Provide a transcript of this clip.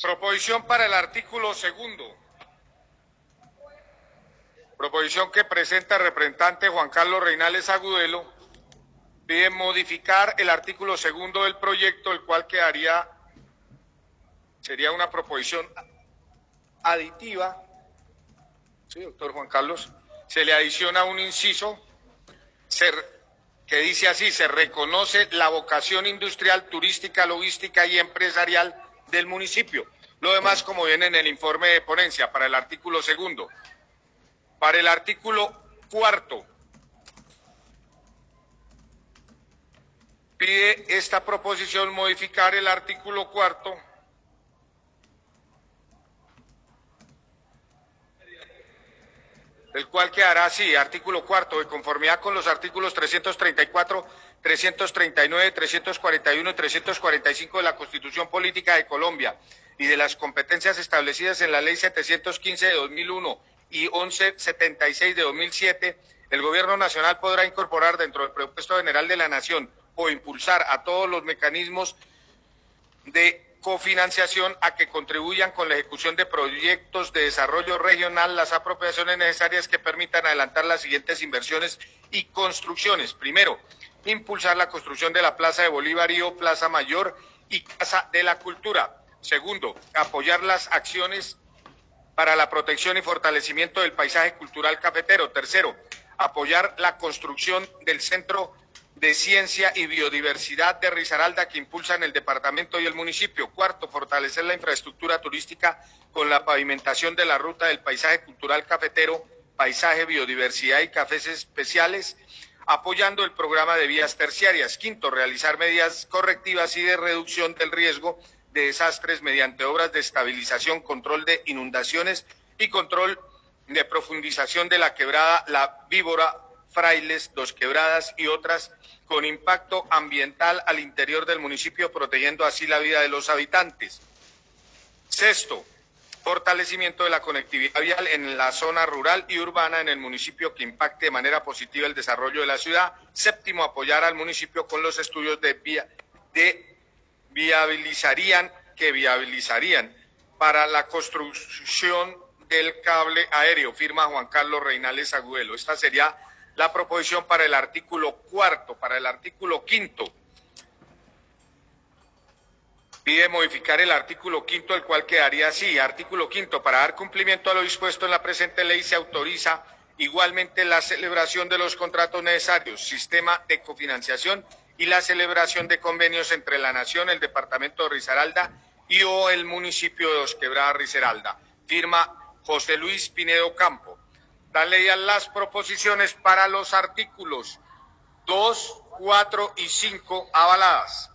Proposición para el artículo segundo. Proposición que presenta el representante Juan Carlos Reinales Agudelo. Pide modificar el artículo segundo del proyecto, el cual quedaría, sería una proposición aditiva. Sí, doctor Juan Carlos. Se le adiciona un inciso que dice así, se reconoce la vocación industrial, turística, logística y empresarial del municipio. Lo demás, como viene en el informe de ponencia, para el artículo segundo. Para el artículo cuarto, pide esta proposición modificar el artículo cuarto el cual quedará así, artículo cuarto, de conformidad con los artículos 334, 339, 341 y 345 de la Constitución Política de Colombia y de las competencias establecidas en la Ley 715 de 2001 y 1176 de 2007, el Gobierno Nacional podrá incorporar dentro del presupuesto general de la Nación o impulsar a todos los mecanismos de cofinanciación a que contribuyan con la ejecución de proyectos de desarrollo regional las apropiaciones necesarias que permitan adelantar las siguientes inversiones y construcciones. Primero, impulsar la construcción de la Plaza de Bolívar y o Plaza Mayor y Casa de la Cultura. Segundo, apoyar las acciones para la protección y fortalecimiento del paisaje cultural cafetero. Tercero, apoyar la construcción del Centro de Ciencia y Biodiversidad de Risaralda que impulsan el departamento y el municipio. Cuarto, fortalecer la infraestructura turística con la pavimentación de la ruta del paisaje cultural cafetero, paisaje, biodiversidad y cafés especiales, apoyando el programa de vías terciarias. Quinto, realizar medidas correctivas y de reducción del riesgo de desastres mediante obras de estabilización, control de inundaciones y control de profundización de la quebrada La Víbora Frailes, Dos Quebradas y otras con impacto ambiental al interior del municipio, protegiendo así la vida de los habitantes. Sexto, fortalecimiento de la conectividad vial en la zona rural y urbana en el municipio que impacte de manera positiva el desarrollo de la ciudad. Séptimo, apoyar al municipio con los estudios de, via, de viabilizarían que viabilizarían para la construcción del cable aéreo, firma Juan Carlos Reinales Agüelo. Esta sería la proposición para el artículo cuarto, para el artículo quinto. Pide modificar el artículo quinto, el cual quedaría así. Artículo quinto, para dar cumplimiento a lo dispuesto en la presente ley se autoriza igualmente la celebración de los contratos necesarios, sistema de cofinanciación y la celebración de convenios entre la Nación, el Departamento de Risaralda y o el municipio de Dos Quebradas Risaralda. Firma José Luis Pinedo Campo. Dan ley a las proposiciones para los artículos 2, 4 y 5 avaladas.